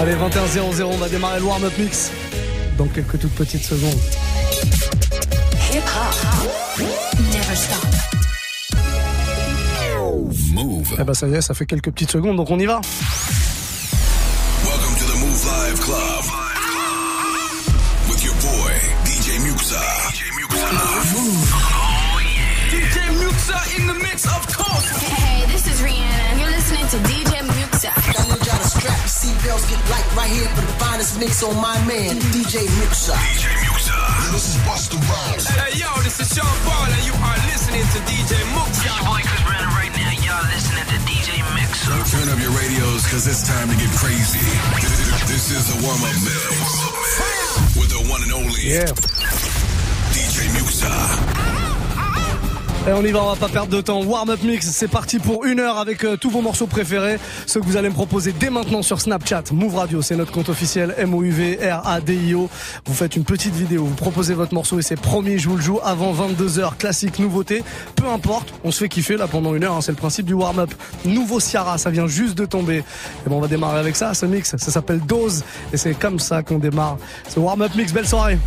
Allez, 21-0-0, on va démarrer le warm-up mix dans quelques toutes petites secondes. Hip hop. Never stop. Move. Eh ben ça y est, ça fait quelques petites secondes, donc on y va. DJ Muxxa. I need y'all to strap your seatbelts, get light right here for the finest mix on my man, DJ Muxxa. DJ Muxxa. This is Busta Rhymes. Hey, yo, this is Sean Paul, and you are listening to DJ Muxxa. This your boy Chris Brandon right now. Y'all listening to DJ Muxxa. Turn up your radios, cause it's time to get crazy. This is the warm-up mix. With the one and only Yeah. DJ Muxxa. Et on y va, on va pas perdre de temps. Warm-up mix, c'est parti pour une heure avec euh, tous vos morceaux préférés. Ceux que vous allez me proposer dès maintenant sur Snapchat. Move Radio, c'est notre compte officiel M-O-U-V-R-A-D-I-O. Vous faites une petite vidéo, vous proposez votre morceau et c'est promis, je vous le joue avant 22h. Classique, nouveauté, peu importe. On se fait kiffer là pendant une heure, hein, c'est le principe du warm-up. Nouveau Ciara, ça vient juste de tomber. Et bon, on va démarrer avec ça, ce mix. Ça s'appelle Dose et c'est comme ça qu'on démarre. Ce warm-up mix, belle soirée.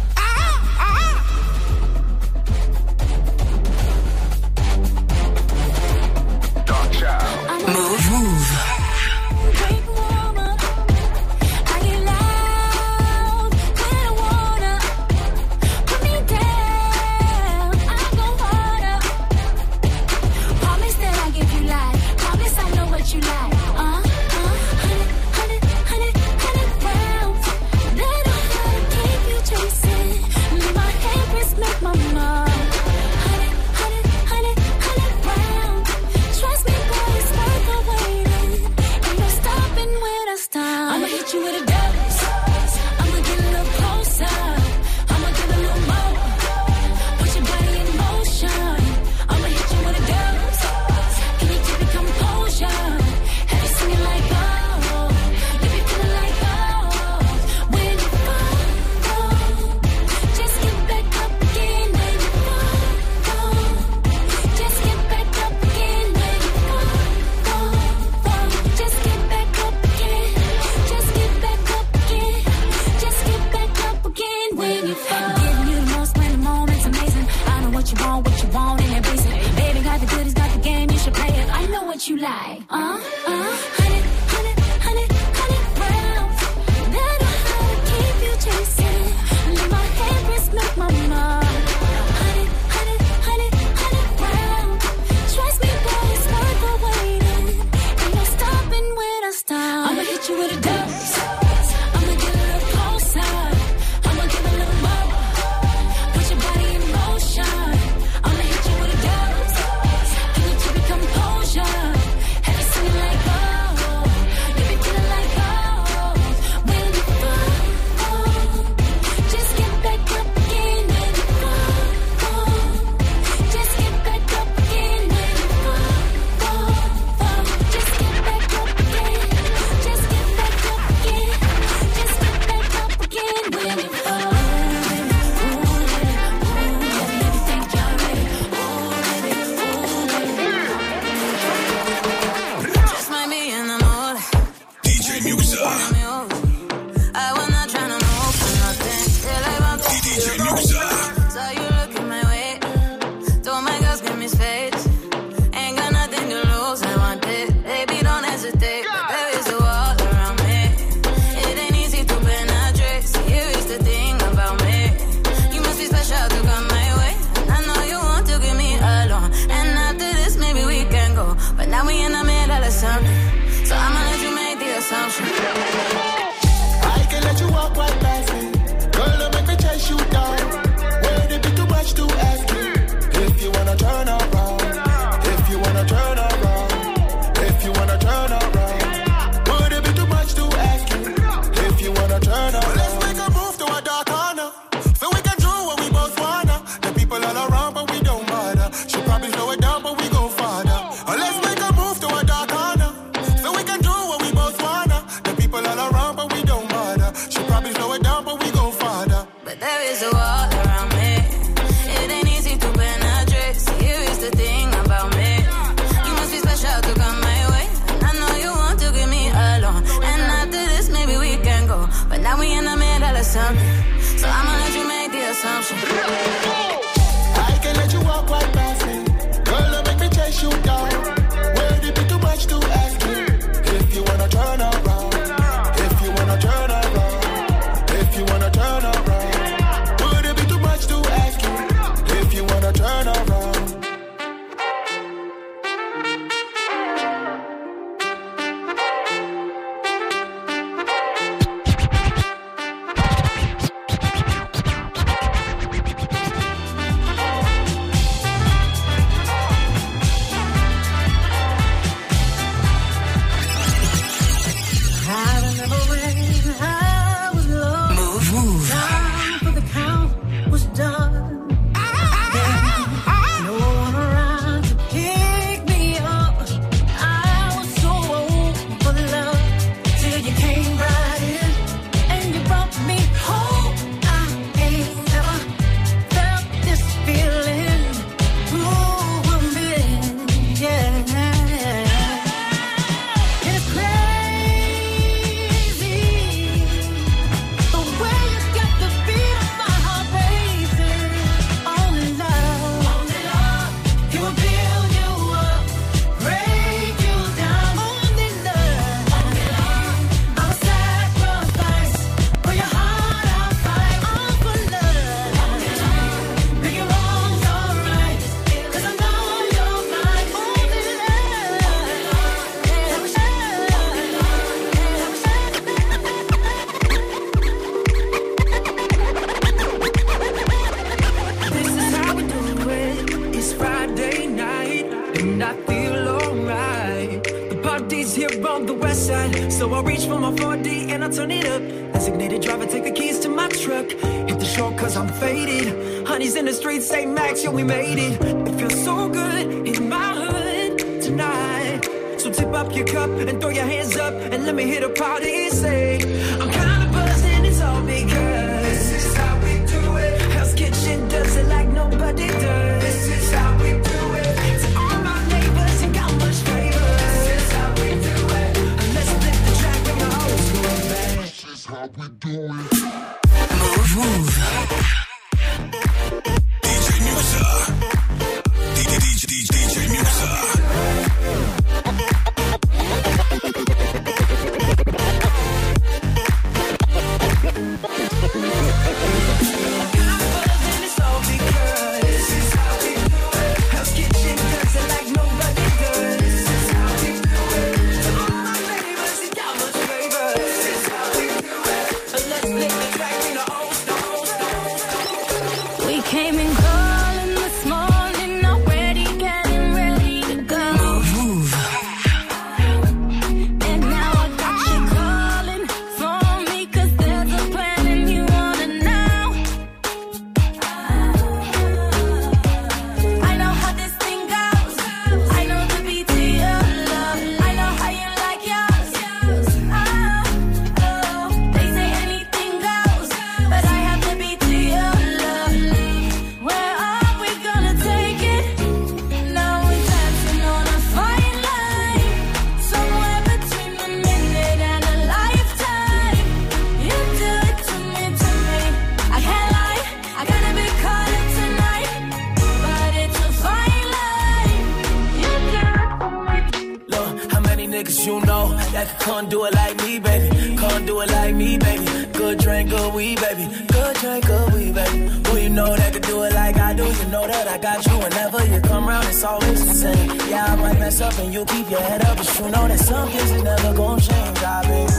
Whenever you come round, it's always the same. Yeah, I might mess up and you keep your head up, but you know that some things are never gonna change. I've been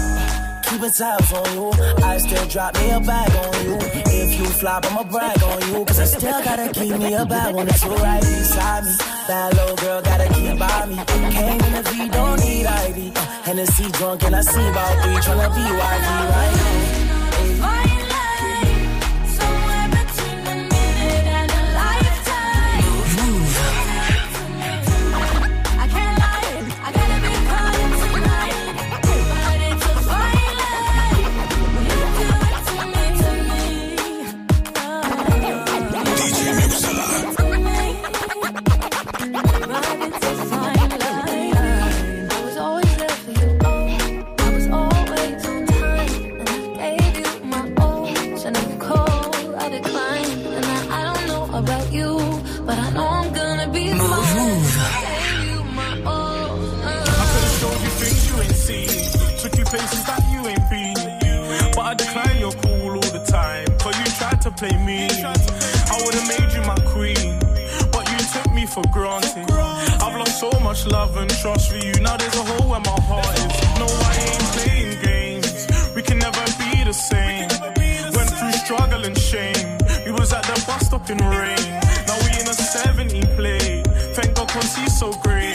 keeping tabs on you. I still drop me a bag on you. If you flop, I'ma brag on you. Cause I still gotta keep me a bag on that's right beside me. That little girl gotta keep by me. Came in the V, don't need ID. Uh, Hennessy drunk and I see about three, tryna be wifey right play me. I would've made you my queen, but you took me for granted. I've lost so much love and trust for you. Now there's a hole where my heart is. No, I ain't playing games. We can never be the same. Went through struggle and shame. We was at the bus stop in rain. Now we in a 70 play. Thank God, cause he's so great.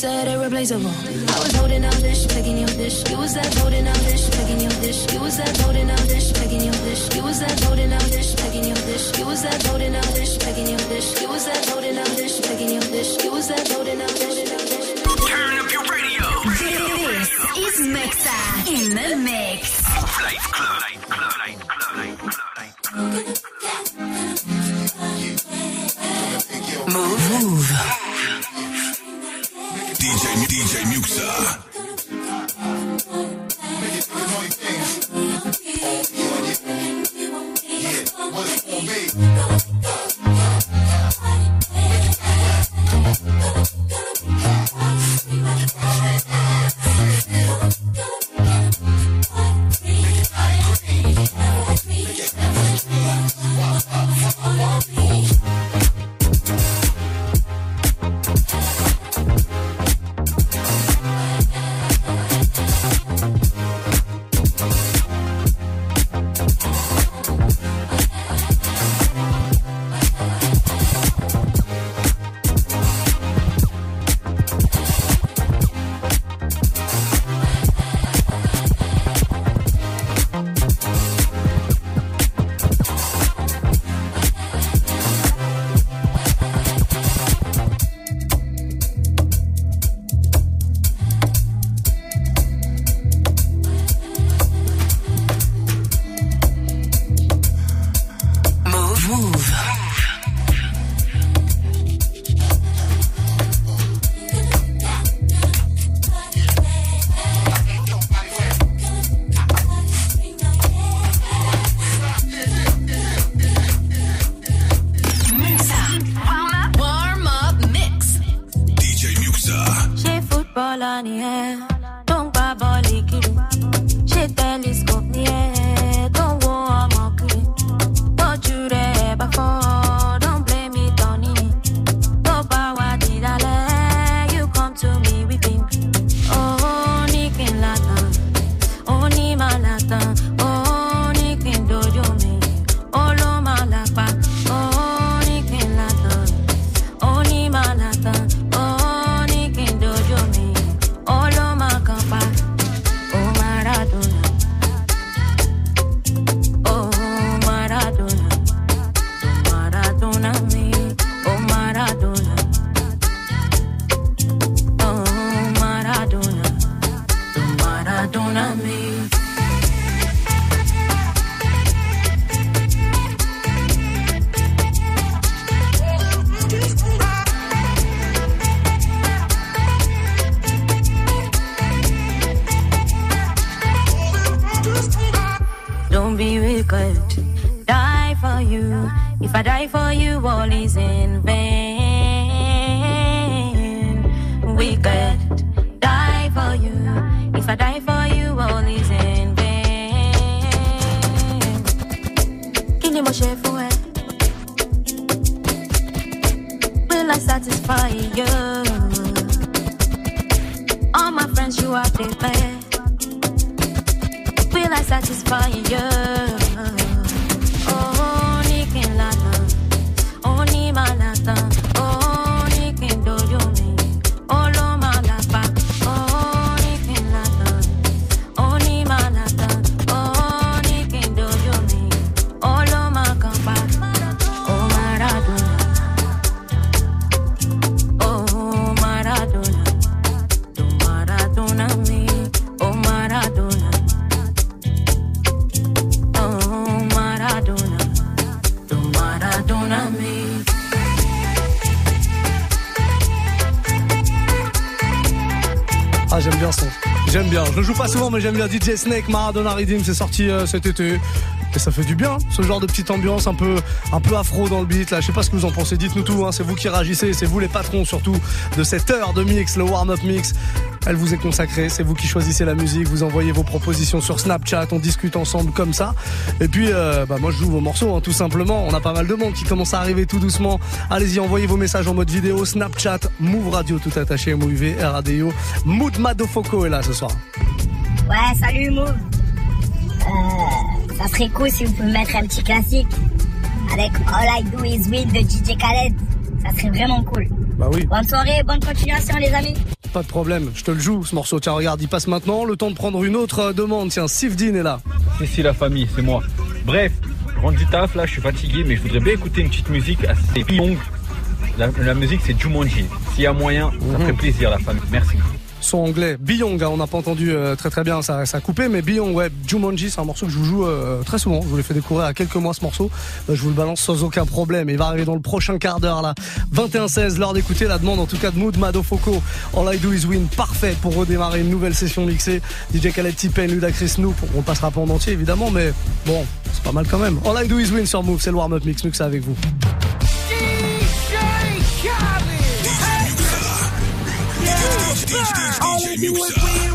said irreplaceable. I was holding up this, begging you this. You was that holding up this, begging you this. You was that holding this, begging you this. You was that holding this, begging you this. You was that holding this, begging you this. You was that holding this, begging you this. You was that holding this. Turn up your radio. This is Muxxa in the mix. Live Club. Move. Will I satisfy you? All my friends, you are the best. Will I satisfy you? J'aime bien. Je le joue pas souvent, mais j'aime bien DJ Snake, Maradona Redeem. C'est sorti euh, cet été. Et ça fait du bien, ce genre de petite ambiance un peu, un peu afro dans le beat. Là, je sais pas ce que vous en pensez. Dites-nous tout. Hein. C'est vous qui réagissez. C'est vous les patrons surtout de cette heure de mix, le warm-up mix. Elle vous est consacrée. C'est vous qui choisissez la musique. Vous envoyez vos propositions sur Snapchat. On discute ensemble comme ça. Et puis, euh, bah, moi, je joue vos morceaux, hein, tout simplement. On a pas mal de monde qui commence à arriver tout doucement. Allez-y, envoyez vos messages en mode vidéo. Snapchat, Move Radio, tout attaché, MOUV, RADIO. Mood Madofoko est là ce soir. Ouais, salut Move. Euh, ça serait cool si vous pouvez mettre un petit classique avec All I Do Is Win de DJ Khaled. Ça serait vraiment cool. Bah oui. Bonne soirée, bonne continuation les amis. Pas de problème, je te le joue ce morceau. Tiens, regarde, il passe maintenant. Le temps de prendre une autre euh, demande. Tiens, Sifdin est là. C'est si la famille, c'est moi. Bref, je rentre du taf là, je suis fatigué, mais je voudrais bien écouter une petite musique assez longue. La, la musique c'est Jumanji. S'il y a moyen, ça ferait plaisir la famille. Merci. Son anglais, Beyond, hein, on n'a pas entendu euh, très très bien, ça, a coupé, mais Beyond, ouais, Jumanji, c'est un morceau que je vous joue euh, très souvent. Je vous l'ai fait découvrir à quelques mois ce morceau. Euh, je vous le balance sans aucun problème. Il va arriver dans le prochain quart d'heure là. 21-16, l'heure d'écouter la demande en tout cas de Mood Madofoko. All I Do Is Win, parfait pour redémarrer une nouvelle session mixée. DJ Khaled T-Pain, Ludacris Snoop, on passera pas en entier évidemment, mais bon, c'est pas mal quand même. All I Do Is Win sur Move, c'est le warm-up mix, Muxa avec vous. We win,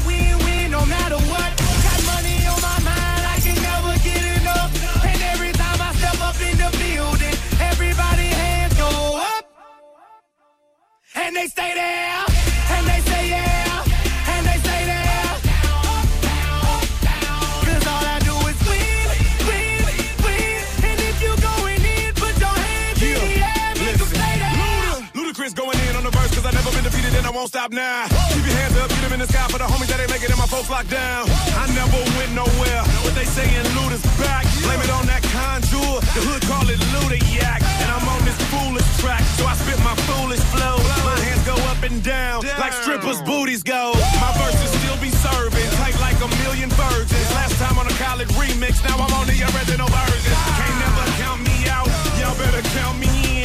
win, win, no matter what. Got money on my mind, I can never get enough. And every time I step up in the building, everybody hands go up. And they stay there, and they say yeah, and they say there. Cause all I do is win, win, win. And if you going in, put your hands in the air, make them stay there. Ludacris going in on the verse cause I never been defeated and I won't stop now. Keep your hands up, in the sky for the homies that ain't make it my folks locked down. I never went nowhere. What they saying, Luda's back. Blame it on that contour. The hood call it Luda Yak. And I'm on this foolish track. So I spit my foolish flow. My hands go up and down like strippers' booties go. My verses still be serving. Tight like a million virgins. Last time on a college remix, now I'm on the original version. Can't never count me out. Y'all better count me in.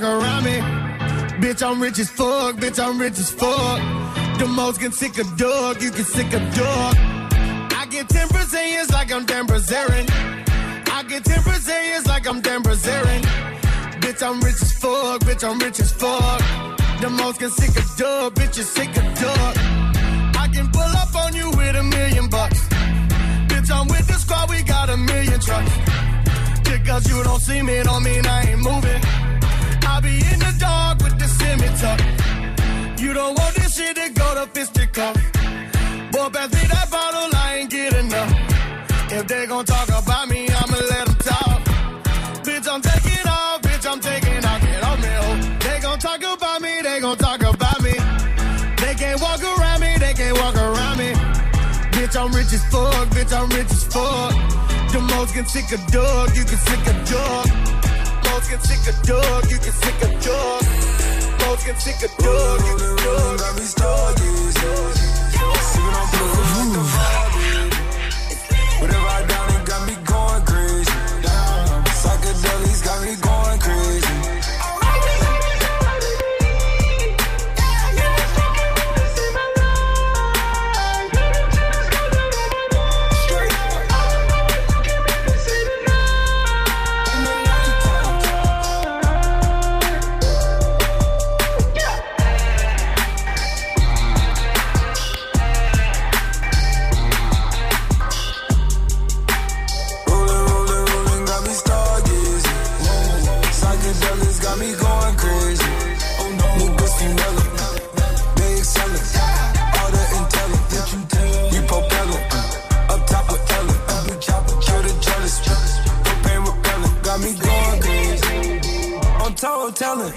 they around me. Bitch, I'm rich as fuck, bitch, I'm rich as fuck. The most can sick a dog, you can sick a dog. I get 10 Brazilians like I'm Dan Bilzerian. I get 10 Brazilians like I'm Dan Bilzerian. Bitch, I'm rich as fuck, bitch, I'm rich as fuck. The most can sick a dog, bitch, you sick a dog. I can pull up on you with a million bucks. Bitch, I'm with the squad, we got a million trucks. Just cause you don't see me, don't mean I ain't moving. Be in the dark with the tuck. You don't want this shit to go to fisticuff. Boy, pass me that bottle, I ain't get enough. If they gon' talk about me, I'ma let them talk. Bitch, I'm taking off, bitch, I'm taking off, get on me, oh. They gon' talk about me, they gon' talk about me. They can't walk around me, they can't walk around me. Bitch, I'm rich as fuck, bitch, I'm rich as fuck. The most can sick a dog, you can sick a dog. Most can sick a dog, you can sick a dog. Most can sick a dog, you can dog. Got me stargazing. Sipping on blue telling,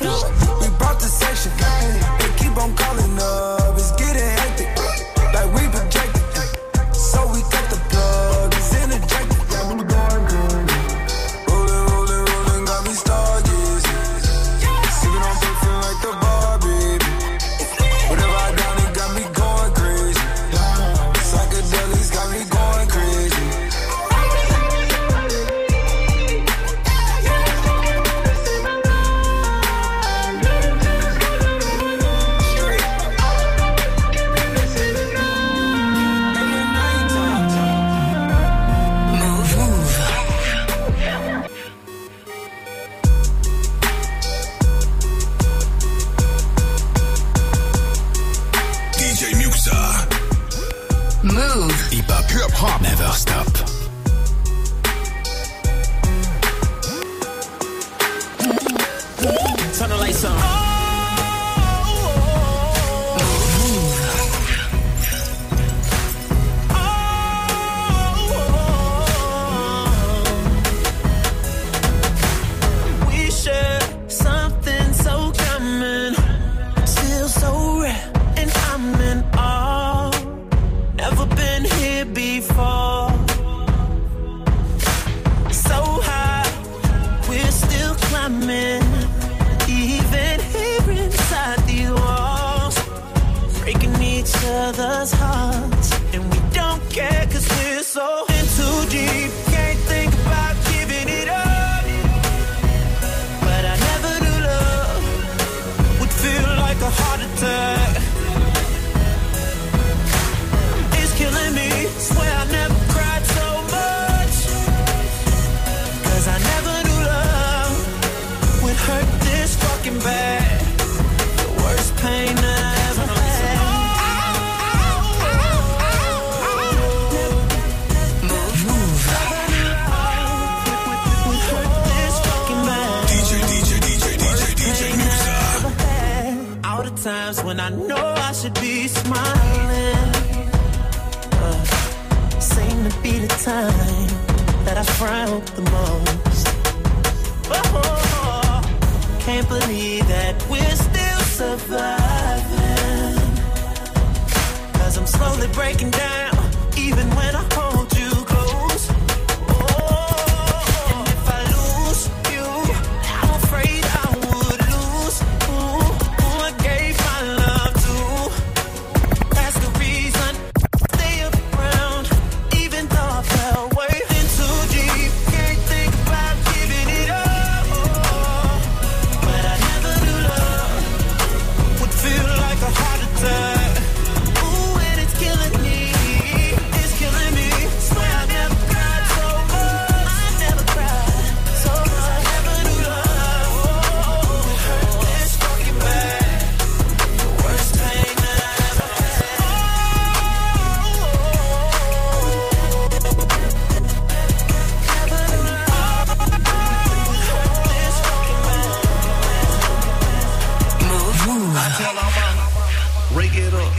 I tell all my break it up,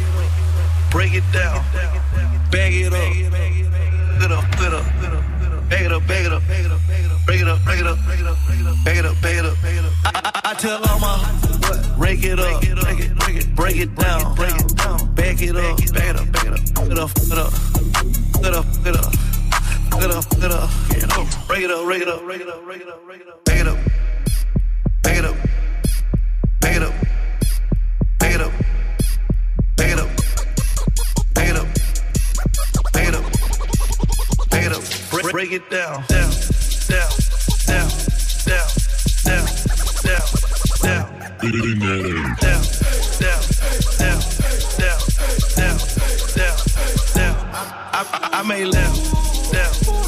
break it down, bag it up, it up, it up, bag it up, bag it up, break it up, break it up, bag it up, bag it up, bag. I, tell all my break it up, break it, down, break it down, bag it up, bag it up, bag it up, it up, it up, it up, it up. Break it up, break it up, break it up, break it up, break it up, break it up, break it up, break it up, bag it up, Break, it down. Down. Down. Down. Down. Down. Down. Down. Down. Down. Down. Down. Down. Down. Down. Down. I, I, I. Down. Down. Down.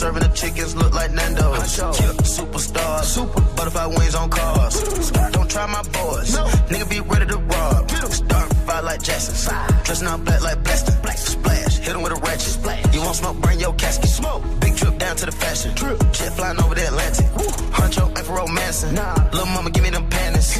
Serving the chickens, look like Nando's. Yeah, superstar, super. Butterfly wings on cars. Don't try my boys, nigga be ready to rob. Start fire like Jackson, dressing all black like Blaston. Splash, hit him with a ratchet. You want smoke, bring your casket. Smoke, down to the fashion. Jet flying over the Atlantic. Huncho ain't for romancing. Little mama, give me them panties.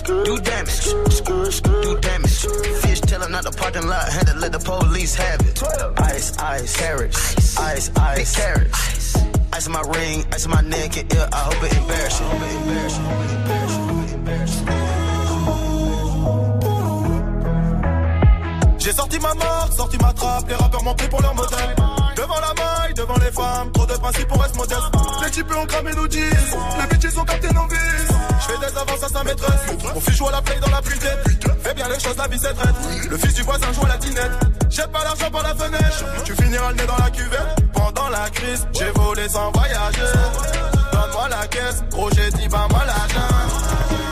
Do damage, do damage. Fish telling out the parking lot, had to let the police have it. Ice, ice, carrots. Ice, ice, carrots. Ice in my ring, ice in my neck and ear. I hope it embarrass you. Hope it embarrass you. Hope it embarrass you. Hope it embarrass you. J'ai sorti ma marque, sorti ma trappe, les rappeurs m'ont pris pour leur modèle. Devant la maille, devant les femmes, trop de principes pour être modeste. Les types ont cramé nos disent, les bitches ont capté nos vies. Je fais des avances à sa maîtresse, mon fils joue à la play dans la pulpette. Fais bien les choses, la vie c'est traite. Le fils du voisin joue à la dinette. Jette pas l'argent par la fenêtre, tu finiras le nez dans la cuvette. Pendant la crise, j'ai volé sans voyager. Donne-moi la caisse, gros j'ai dit bah moi l'argent.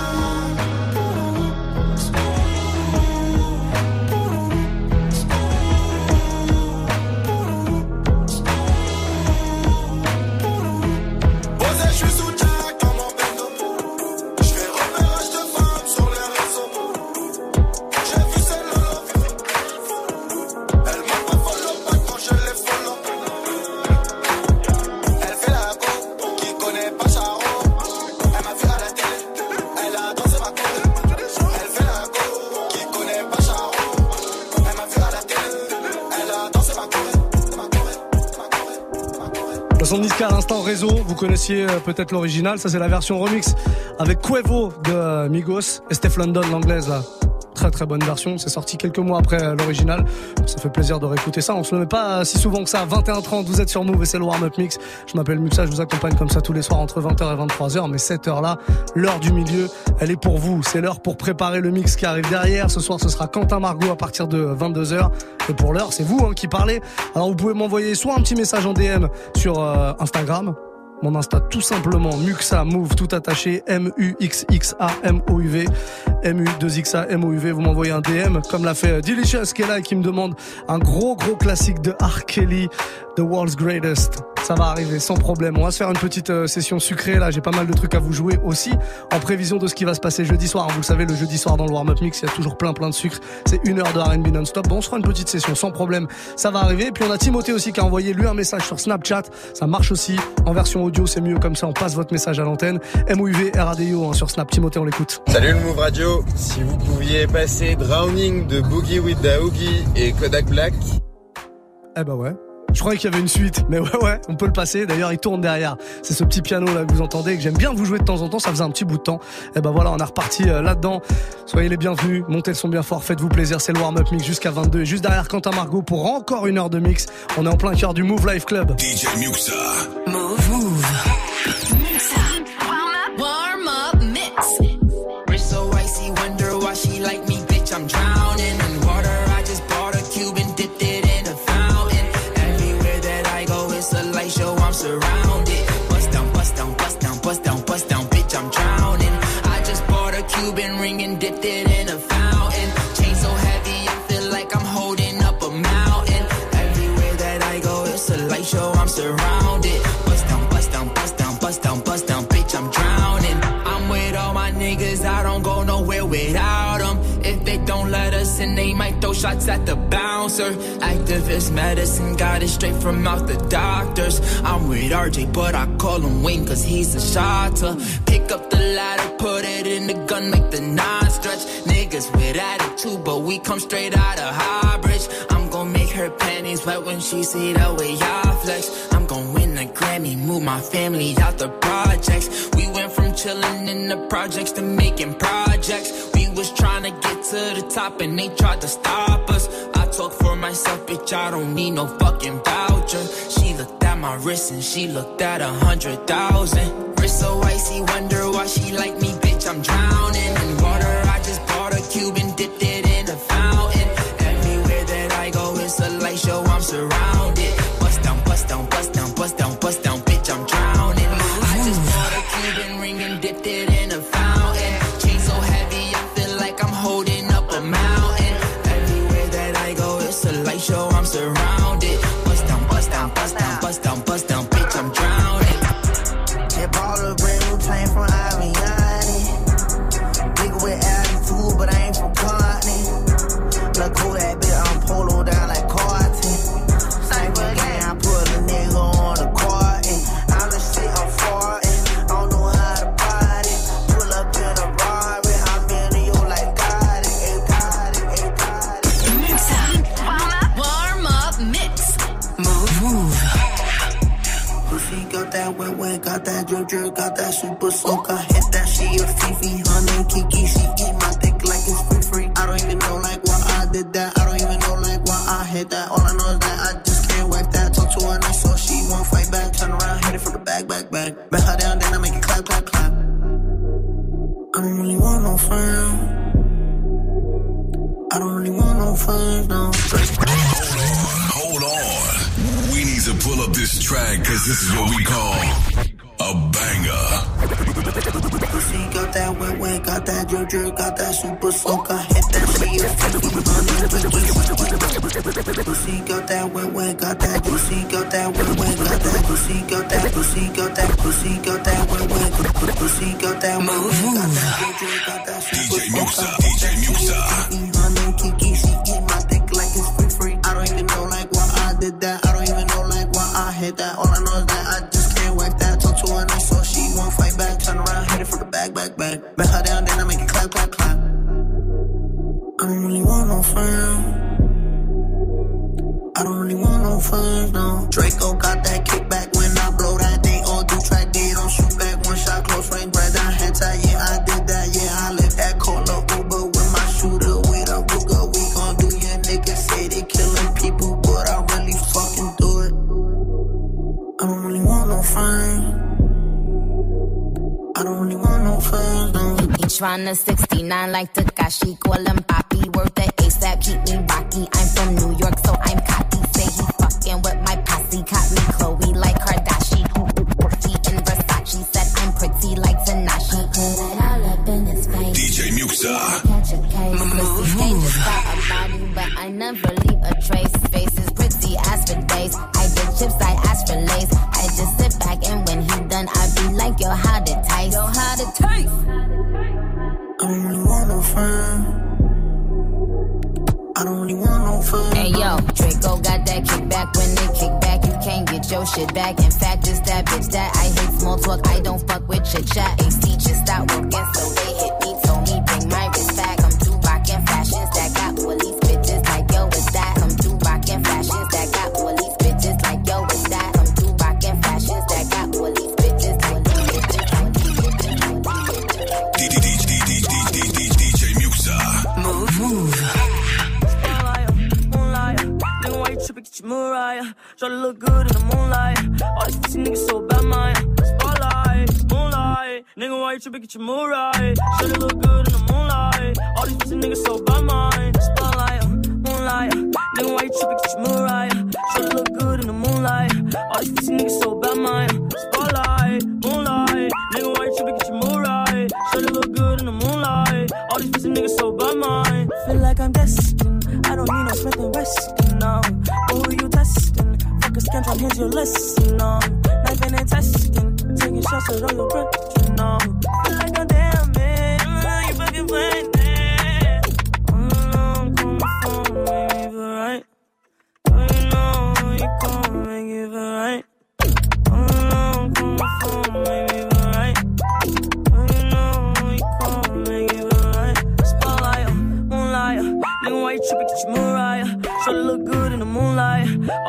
70 à l'instant réseau, vous connaissiez euh, peut-être l'original, ça c'est la version remix avec Cuevo de euh, Migos et Steph London l'anglaise là. Très très bonne version. C'est sorti quelques mois après euh, l'original. Ça fait plaisir de réécouter ça. On se le met pas si souvent que ça. 21h30, vous êtes sur Move et c'est le warm-up mix. Je m'appelle Muxa, je vous accompagne comme ça tous les soirs entre 20h et 23h. Mais cette heure-là, l'heure du milieu, elle est pour vous. C'est l'heure pour préparer le mix qui arrive derrière. Ce soir, ce sera Quentin Margot à partir de 22h. Et pour l'heure, c'est vous hein, qui parlez. Alors vous pouvez m'envoyer soit un petit message en DM sur euh, Instagram, mon Insta tout simplement Muxa Move tout attaché M U X X A M O U V M U 2 X A M O U V vous m'envoyez un DM comme l'a fait euh, Delicious qui qui me demande un gros gros classique de R. Kelly The World's Greatest. Ça va arriver sans problème. On va se faire une petite euh, session sucrée là. J'ai pas mal de trucs à vous jouer aussi en prévision de ce qui va se passer jeudi soir. Vous le savez le jeudi soir dans le warm-up mix il y a toujours plein plein de sucre. C'est une heure de R&B non-stop. Bon on se fera une petite session sans problème. Ça va arriver. Puis on a Timothée aussi qui a envoyé lui un message sur Snapchat. Ça marche aussi. En version audio c'est mieux. Comme ça on passe votre message à l'antenne. MOUV RADIO hein, sur Snap. Timothée on l'écoute. Salut le Move Radio, si vous pouviez passer Drowning de Boogie with the Oogie et Kodak Black. Eh bah ouais. Je croyais qu'il y avait une suite, mais ouais, ouais, on peut le passer. D'ailleurs, il tourne derrière. C'est ce petit piano là que vous entendez, que j'aime bien vous jouer de temps en temps. Ça faisait un petit bout de temps. Et ben voilà, on est reparti euh, là-dedans. Soyez les bienvenus. Montez le son bien fort. Faites-vous plaisir. C'est le warm-up mix jusqu'à 22. Et juste derrière Quentin Margot pour encore une heure de mix. On est en plein cœur du Move Life Club. DJ Muxa. Shots at the bouncer. Activist medicine got it straight from out the doctors. I'm with RJ, but I call him Wayne cause he's a shotter. Pick up the ladder, put it in the gun, make the nine stretch. Niggas with attitude, but we come straight out of Highbridge. I'm gonna make her panties wet when she see the way I flex. I'm gonna win a Grammy, move my family out the projects. We went from chilling in the projects to making projects. Was trying to get to the top and they tried to stop us. I talk for myself, bitch, I don't need no fucking voucher. She looked at my wrist and she looked at a hundred thousand. Wrist so icy, wonder why she like me, bitch, I'm drowning in water. I just bought a cube and dipped it in a fountain. Everywhere that I go, it's a light show, I'm surrounded. Bust down, bust down, bust down, bust down, bust down, Him Poppy, worth the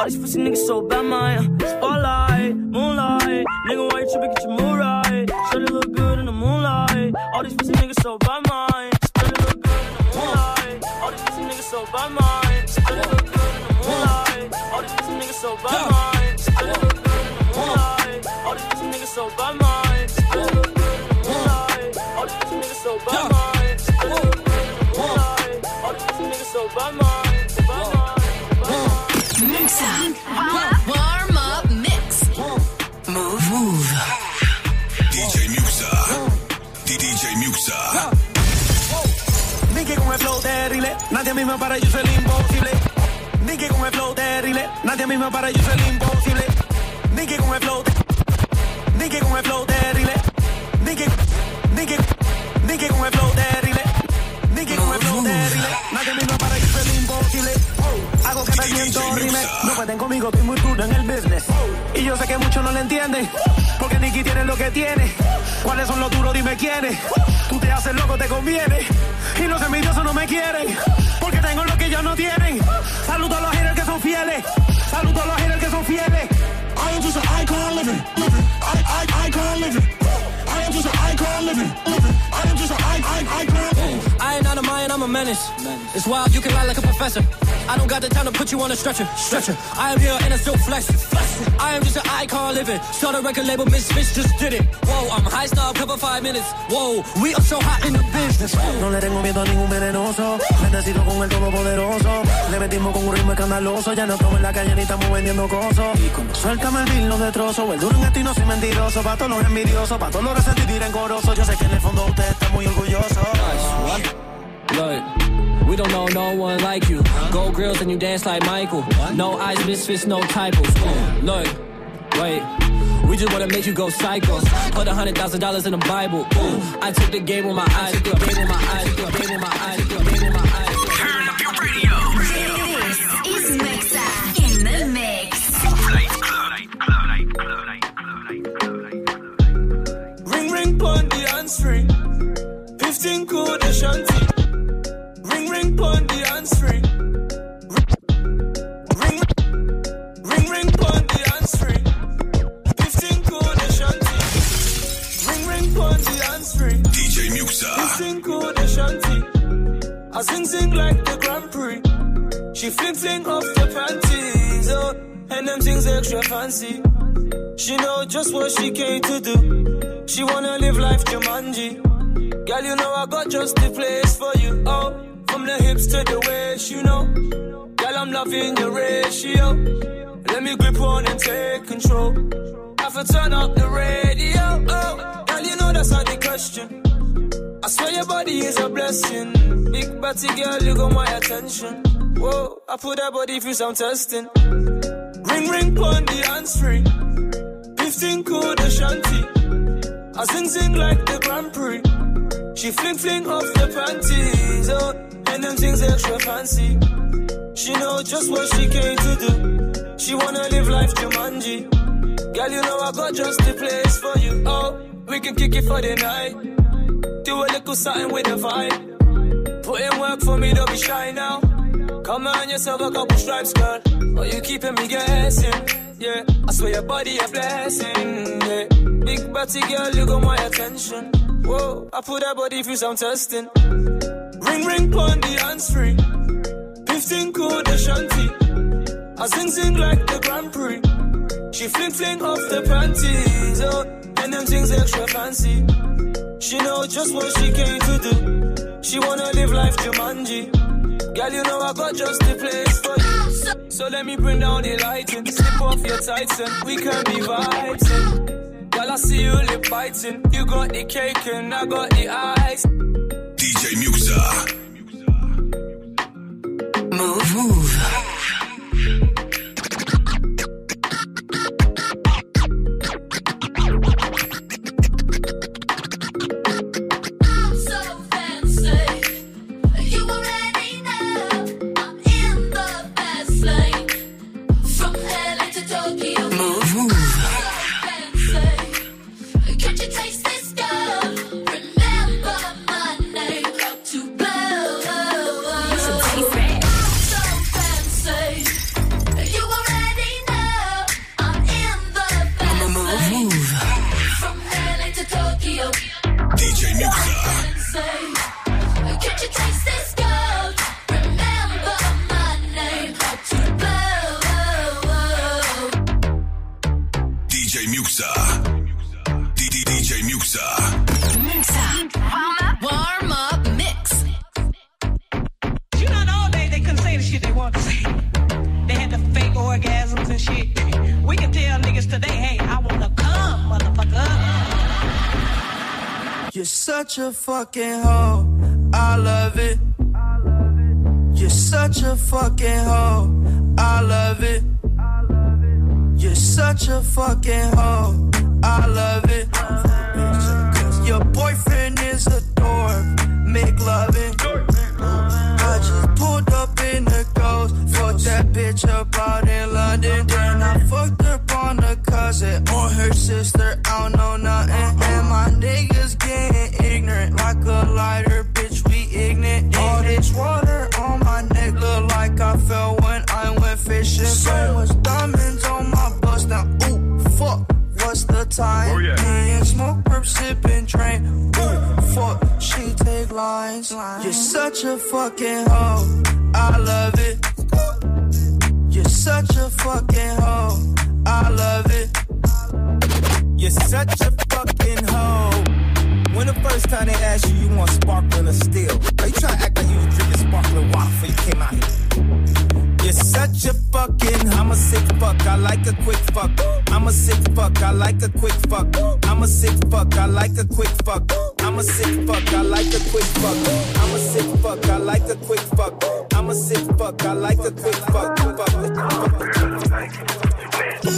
All these pussy niggas so bad, man. Uh, spotlight, moonlight, nigga, why you tripping? Get your Mariah. Try to look good in the moonlight. All these pussy niggas so bad, man. Try to look good in the moonlight. All these pussy niggas so bad, man. Try to look good in the moonlight. All these pussy niggas so bad, nadie misma para yo soy el imposible. Nicky con el flow terrible, nadie misma para yo soy el imposible. Nicky con el flow, Nicky con el flow terrible. Nicky, Nicky, Nicky con el flow terrible. Nicky con el flow terrible, nadie misma para yo soy el imposible. Hago que el viento rime, no pueden conmigo, estoy muy duro en el business. Y yo sé que muchos no lo entienden, porque Nicky tiene lo que tiene. ¿Cuáles son los duros? Dime quiénes. Tú te haces loco, te conviene. Y los envidiosos no me quieren, porque tengo lo que ellos no tienen. Saludo a los haters que son fieles. Saludo a los haters que son fieles. I am just an icon living, living. I, I, icon living. I am just an icon living, living. I am just an I, I, icon. I ain't out of mind, I'm a menace. It's wild, you can lie like a professor. I don't got the time to put you on a stretcher. Stretcher. I am here in a silk flesh. I am just an icon living. Start a record label, Misfits just did it. Whoa, I'm high star, cover five minutes. Whoa, we are so hot in the business. No le tengo miedo a ningún venenoso. Bendecido con el todopoderoso. Le metimos con un ritmo escandaloso. Ya no estamos en la calle ni estamos vendiendo cosas. Suéltame el bill, los destrozo. El duro en esto y no soy mentiroso. Pa' todos los envidiosos, pa' todos los resentidos en coroso. Yo sé que en el fondo usted está muy orgulloso. Look, we don't know no one like you. Gold grills and you dance like Michael. No eyes, misfits, no typos. Look, wait. We just wanna make you go psycho. Put a hundred thousand dollars in the Bible. I took the game with my eyes. Game with my eyes. Took the game with my eyes. I sing sing like the Grand Prix. She fling fling off the panties, oh, and them things extra fancy. She know just what she came to do. She wanna live life Jumanji. Girl, you know I got just the place for you. Oh, from the hips to the waist, you know. Girl, I'm loving your ratio. Let me grip on and take control. Have to turn up the radio. Oh, girl, you know that's not the question. I swear your body is a blessing. Big body girl, you got my attention. Whoa, I put that body through some testing. Ring ring pon the free. 15 cool the shanty. I sing sing like the Grand Prix. She fling fling off the panties, oh, and them things extra fancy. She know just what she came to do. She wanna live life Jumanji. Girl, you know I got just the place for you. Oh, we can kick it for the night. Do a little something with the vibe. Put in work for me, don't be shy now. Come on, yourself a couple stripes, girl. Oh, you keeping me guessing. Yeah, I swear your body a blessing. Yeah, big body girl, you got my attention. Whoa, I put that body through some testing. Ring ring pon the hands free. 15 cool the shanty. I sing sing like the Grand Prix. She fling fling off the panties, oh, and them things extra fancy. She know just what she came to do. She wanna live life Jumanji. Girl, you know I got just the place for you. So let me bring down the lighting. Slip off your tights and we can be vibing. Girl, I see you lip biting. You got the cake and I got the ice. DJ Muxxa. Mouv, Mouv. Muxxa. D- DJ Muxxa. Warm up, warm up mix. You know, in the old days they couldn't say the shit they wanted to say. They had the fake orgasms and shit. We can tell niggas today, hey, I wanna come, motherfucker. You're such a fucking hoe. I love it. You're such a fucking hoe. I love it. You're such a fucking hoe. I love it. Cause Your boyfriend is a dork. Make loving. I just pulled up in the ghost. Fucked that bitch up out in London. Then I fucked up on a cousin or her sister. I don't know nothing. And my niggas getting ignorant like a lighter. Bitch, we ignorant. All this water on my neck look like I fell when I went fishing. So much diamonds on my bust now. Ooh, fuck. What's the time? Oh, yeah. And smoke, perp, sipping, train. Ooh, fuck. She take lines. You're such a fucking hoe. I love it. You're such a fucking hoe. I love it. You're such a fucking hoe. When the first time they asked you, you want sparkling or still? Are you trying to act like you was drinking sparkling water before you came out here? You're such a fucking, I'm a sick fuck, I like a quick fuck. I'm a sick fuck, I like a quick fuck. I'm a sick fuck, I like a quick fuck. I'm a sick fuck, I like a quick fuck. I'm a sick fuck, I like a quick fuck. I'm a sick fuck, I like a quick fuck. So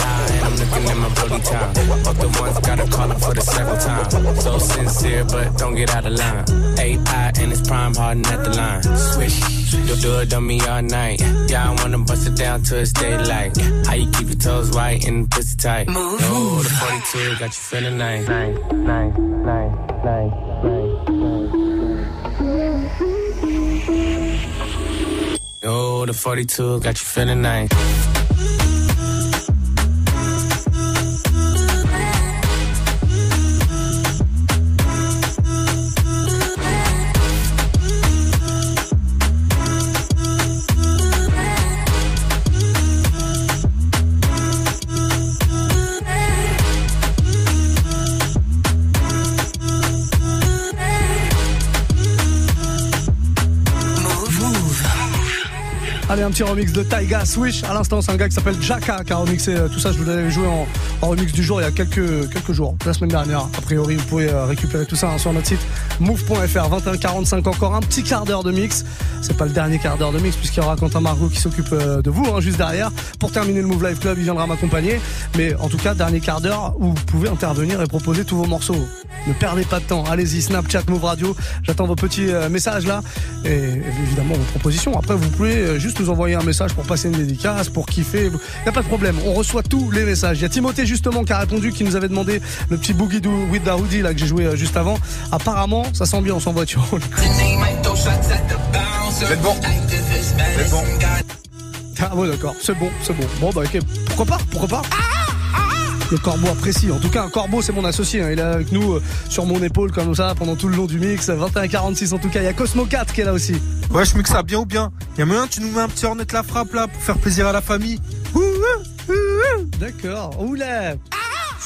high, and I'm looking at my brody time. Both the ones gotta call him for the several time. So sincere, but don't get out of line. AI and it's prime harden at the line. Swish, you'll do it on me all night. Yeah, I wanna bust it down till it's daylight. How you keep your toes white and pussy tight? Move. Oh, the 42 got you feeling nice. Nice, nice, nice, nice, Oh, the 42 got you feeling nice. Allez, un petit remix de Taiga Swish. À l'instant, c'est un gars qui s'appelle Jaka qui a remixé euh, tout ça. Je vous l'avais joué en, remix du jour il y a quelques, quelques jours, la semaine dernière. A priori, vous pouvez euh, récupérer tout ça hein, sur notre site move.fr. 2145 encore un petit quart d'heure de mix. C'est pas le dernier quart d'heure de mix puisqu'il y aura Quentin Margot qui s'occupe euh, de vous hein, juste derrière. Pour terminer le Move Live Club, il viendra m'accompagner. Mais en tout cas, dernier quart d'heure où vous pouvez intervenir et proposer tous vos morceaux. Ne perdez pas de temps. Allez-y, Snapchat, Move Radio. J'attends vos petits euh, messages là et évidemment vos propositions. Après, vous pouvez euh, juste nous envoyer un message pour passer une dédicace, pour kiffer. Il y a pas de problème. On reçoit tous les messages. Il y a Timothée justement qui a répondu, qui nous avait demandé le petit Boogie Do with the Hoodie là que j'ai joué juste avant. Apparemment, ça s'ambiance en voiture. Faites bon. Faites bon. Ah ouais d'accord, c'est bon, c'est bon. Bon bah ok, pourquoi pas, pourquoi pas? Le corbeau apprécie. En tout cas, un corbeau, c'est mon associé. hein. Il est avec nous euh, sur mon épaule comme ça pendant tout le long du mix. 21-46 en tout cas. Il y a Cosmo 4 qui est là aussi. Ouais, je mixe ça bien ou bien? Y a moyen, tu nous mets un petit Hornet la frappe là pour faire plaisir à la famille. D'accord. Oula.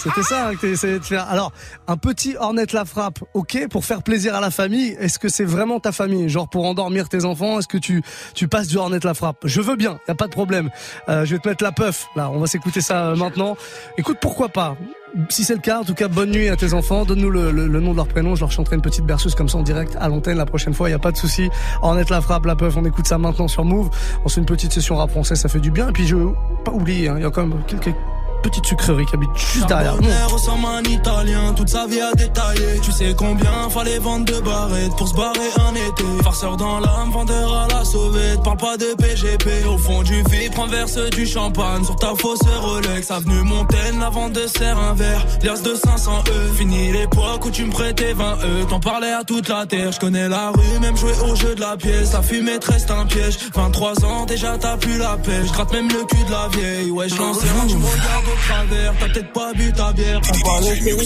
C'était ça hein, que tu essayé de faire. Alors, un petit Hornet la frappe, ok, pour faire plaisir à la famille. Est-ce que c'est vraiment ta famille? Genre pour endormir tes enfants, est-ce que tu, tu passes du Hornet la frappe? Je veux bien, y a pas de problème. Euh, je vais te mettre la puff, là, on va s'écouter ça euh, maintenant. Écoute, pourquoi pas? Si c'est le cas, en tout cas, bonne nuit à tes enfants. Donne-nous le, le- nom de leur prénom. Je leur chanterai une petite berceuse comme ça en direct à l'antenne la prochaine fois. Il y a pas de souci. Hornet la frappe, la puff. On écoute ça maintenant sur Move. On se fait une petite session rap français, ça fait du bien. Et puis je pas oublier, hein, il y a quand même quelques petites sucreries qui habitent juste derrière. nous. Charbonnier ressemble à un italien, toute sa vie à détailler. Tu sais combien fallait vendre de barrettes pour se barrer un été. Farceur dans l'âme, vendeur à la sauvette. Parle pas de PGP, au fond du vide, prends verse du champagne sur ta fausse Rolex. Avenue Montaigne, la vente de serre un verre. Lias de 500 E, fini l'époque où tu me prêtais 20 E. T'en parlais à toute la terre, je connais la rue, même jouer au jeu de la pièce. La fumée te reste un piège. 23 ans, déjà t'as plus la pêche. Gratte même le cul de la vieille. Ouais, je l'ancien, tu me regardes T'as peut-être pas bu ta bière. Pas le film,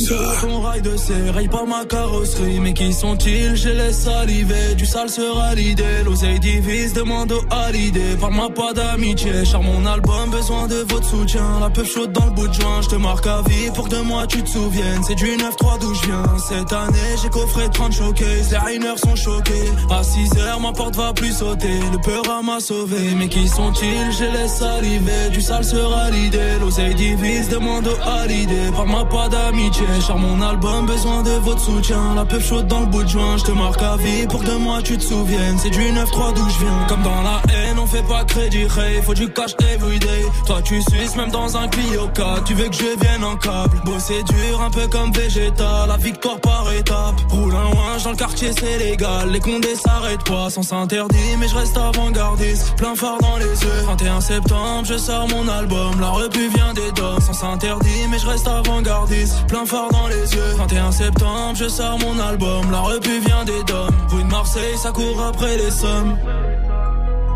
ton rail de serre. Pas ma carrosserie. Mais qui sont-ils? Je les saliver. Du sale sera l'idée. L'oseille divise, demande au halidé. Parle-moi pas d'amitié. Char mon album, besoin de votre soutien. La peu chaude dans le bout de joint. Je te marque à vie pour que de moi tu te souviennes. C'est du 9-3 d'où je viens. Cette année, j'ai coffré 30 showcase. Les rainers sont choqués. À 6 heures, ma porte va plus sauter. Le peur m'a sauvé. Mais qui sont-ils? Je les saliver. Du sale sera l'idée. L'oseille divise, demande au halidé. Parle-moi pas d'amitié. Char mon album, besoin de votre soutien. La peu chaude dans le bout de joint. Je te marque à vie pour que de moi tu te souviennes. C'est du 9-3 d'où je viens. Comme dans la haine, on fait pas crédit, hey. Faut du cash everyday. Toi, tu suisses même dans un Clio 4. Tu veux que je vienne en câble? Bosser dur, un peu comme Vegeta. La victoire par étape. Roule un ouinge dans le quartier, c'est légal. Les condés s'arrêtent pas sans s'interdit. Mais je reste avant-gardiste. Plein phare dans les yeux. 21 septembre, je sors mon album. La repu vient des Sans s'interdit, mais je reste avant-gardiste. Plein phare dans les yeux. 21 septembre, je sors mon album. La repu vient des dômes. Rue de Marseille, ça court après les sommes.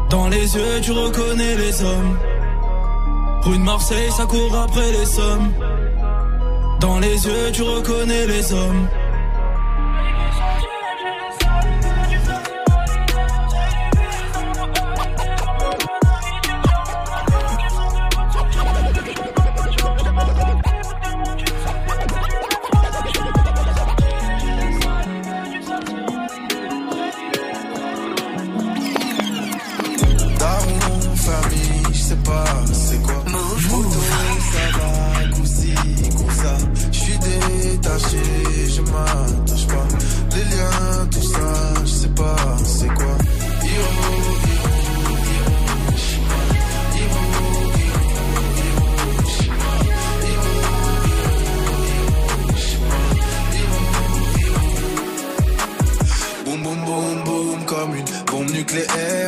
Dans les yeux, tu reconnais les hommes. Rue de Marseille, ça court après les sommes. Dans les yeux, tu reconnais les hommes.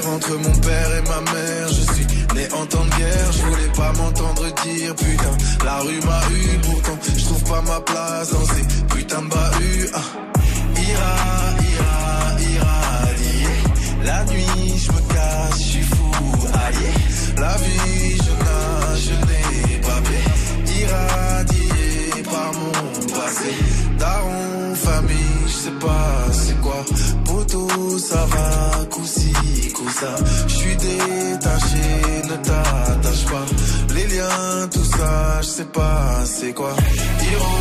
Entre mon père et ma mère. Je suis né en temps de guerre, je voulais pas m'entendre dire putain. La rue m'a eu, pourtant je trouve pas ma place dans ces putains de bahuts. Ah. Ira, ira, irradier. La nuit je me cache, je suis fou, allié. La vie je nage, je n'ai pas pied. Irradié par mon passé. Daron, famille, je sais pas c'est quoi ça. Je suis détaché, ne t'attache pas. Les liens, tout ça, je sais pas c'est quoi. Hiro,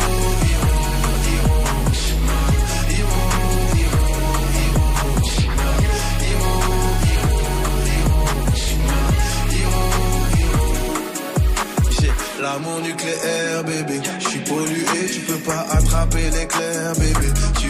L'amour nucléaire, bébé. Je suis pollué, tu peux pas attraper l'éclair, bébé.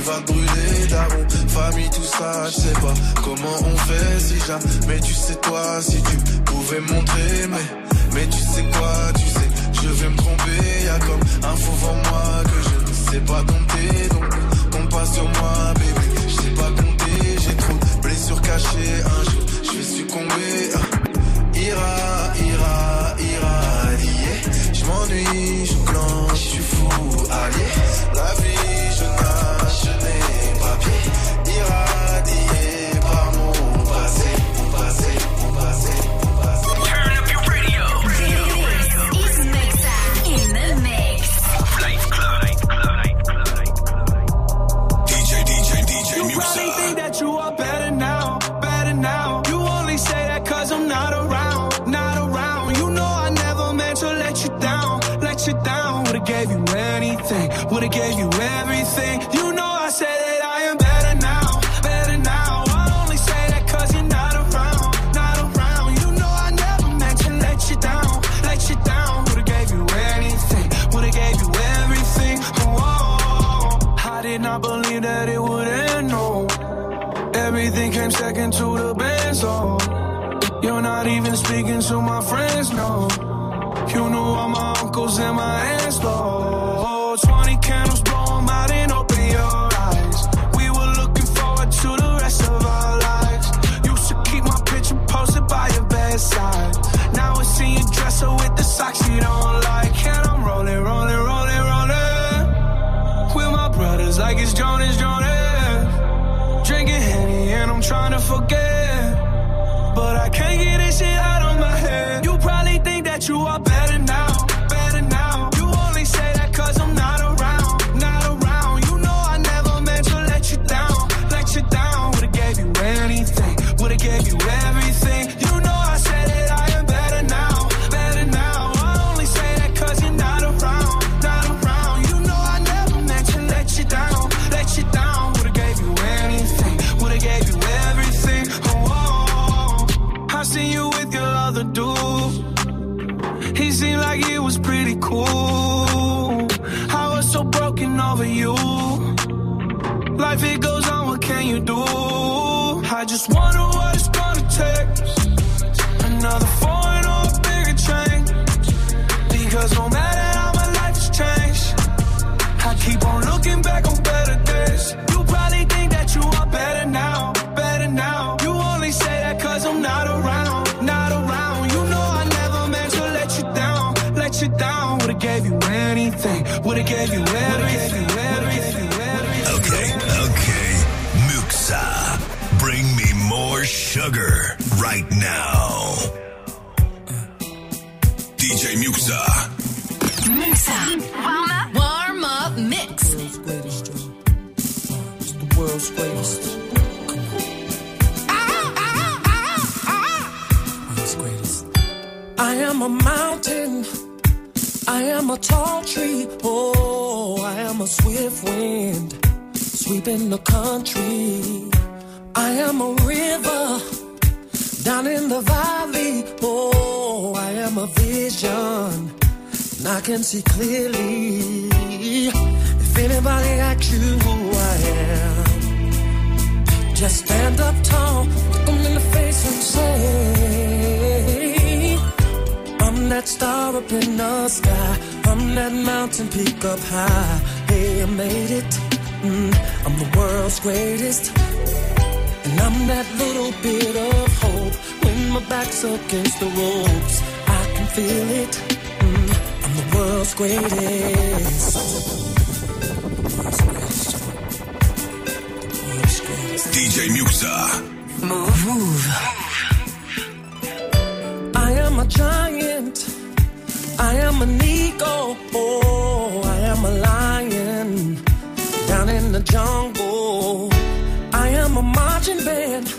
Hiro, hiro, hiro, shima. tout ça, je sais pas comment on fait si jamais tu sais toi, si tu pouvais me montrer, mais, mais tu sais quoi, tu sais, je vais me tromper, y a comme un faux vent moi que je ne sais pas dompter, donc compte pas sur moi, bébé, je sais pas compter, j'ai trop de blessures cachées, un jour je vais succomber, ah. ira, ira, ira, lié, je m'ennuie, je clenche, je suis fou, allié, la vie, second to the best, oh. You're not even speaking to my friends, no. You knew all my uncles and my aunts, though. 20 candles, to forget. But I can't get gave you everything, everything, everything. Okay, okay. Muxxa. Bring me more sugar right now. DJ Muxxa. Mixa. Warm up. Warm up mix. The world's greatest. World's greatest. I am a mountain. I am a tall tree. Oh, I am a swift wind sweeping the country. I am a river down in the valley. Oh, I am a vision. And I can see clearly. If anybody asks you who I am, just stand up tall, look 'em in the face and say, I'm that star up in the sky. I'm that mountain peak up high. Hey, I made it. Mm, I'm the world's greatest. And I'm that little bit of hope. When my back's against the ropes, I can feel it. Mm, I'm the world's greatest. DJ Muxxa. Mouv. Mouv. I am a giant. I am an eagle. Oh, I am a lion down in the jungle. I am a marching band.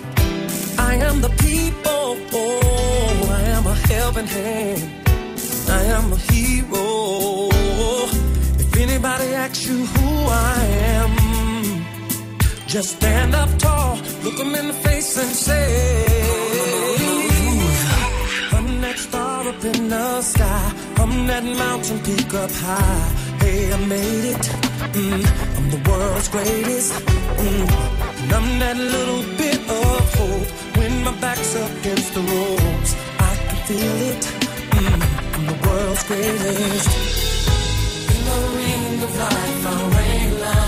I am the people. Oh, I am a helping hand. I am a hero. If anybody asks you who I am, just stand up tall, look them in the face and say, up in the sky. I'm that mountain peak up high. Hey, I made it. Mm, I'm the world's greatest. Mm, and I'm that little bit of hope when my back's up against the ropes. I can feel it. Mm, I'm the world's greatest. In the ring of life, I'll reign love.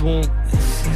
Bon.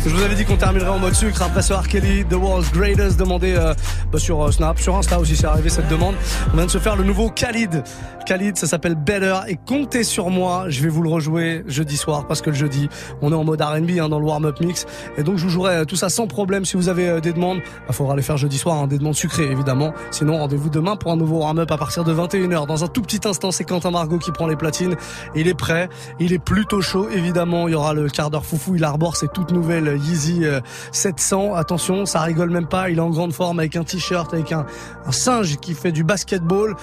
Je vous avais dit qu'on terminerait en mode sucre après ce R. Kelly, The World's Greatest, demandé euh, bah, sur euh, Snap, sur Insta aussi, c'est arrivé cette demande. On vient de se faire le nouveau Khalid. Khalid, ça s'appelle Better et comptez sur moi, je vais vous le rejouer jeudi soir parce que le jeudi, on est en mode R&B hein, dans le warm-up mix et donc je vous jouerai euh, tout ça sans problème. Si vous avez euh, des demandes, il faudra les faire jeudi soir, hein, des demandes sucrées évidemment. Sinon, rendez-vous demain pour un nouveau warm-up à partir de 21h. Dans un tout petit instant, c'est Quentin Margot qui prend les platines. Il est prêt, il est plutôt chaud évidemment. Il y aura le quart d'heure foufou, il arbore ses toutes nouvelles Yeezy euh, 700. Attention, ça rigole même pas. Il est en grande forme avec un t-shirt, avec un, un singe qui fait du basketball.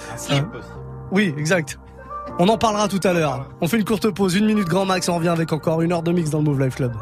Oui, exact. On en parlera tout à l'heure. On fait une courte pause, une minute grand max, et on revient avec encore une heure de mix dans le Move Life Club.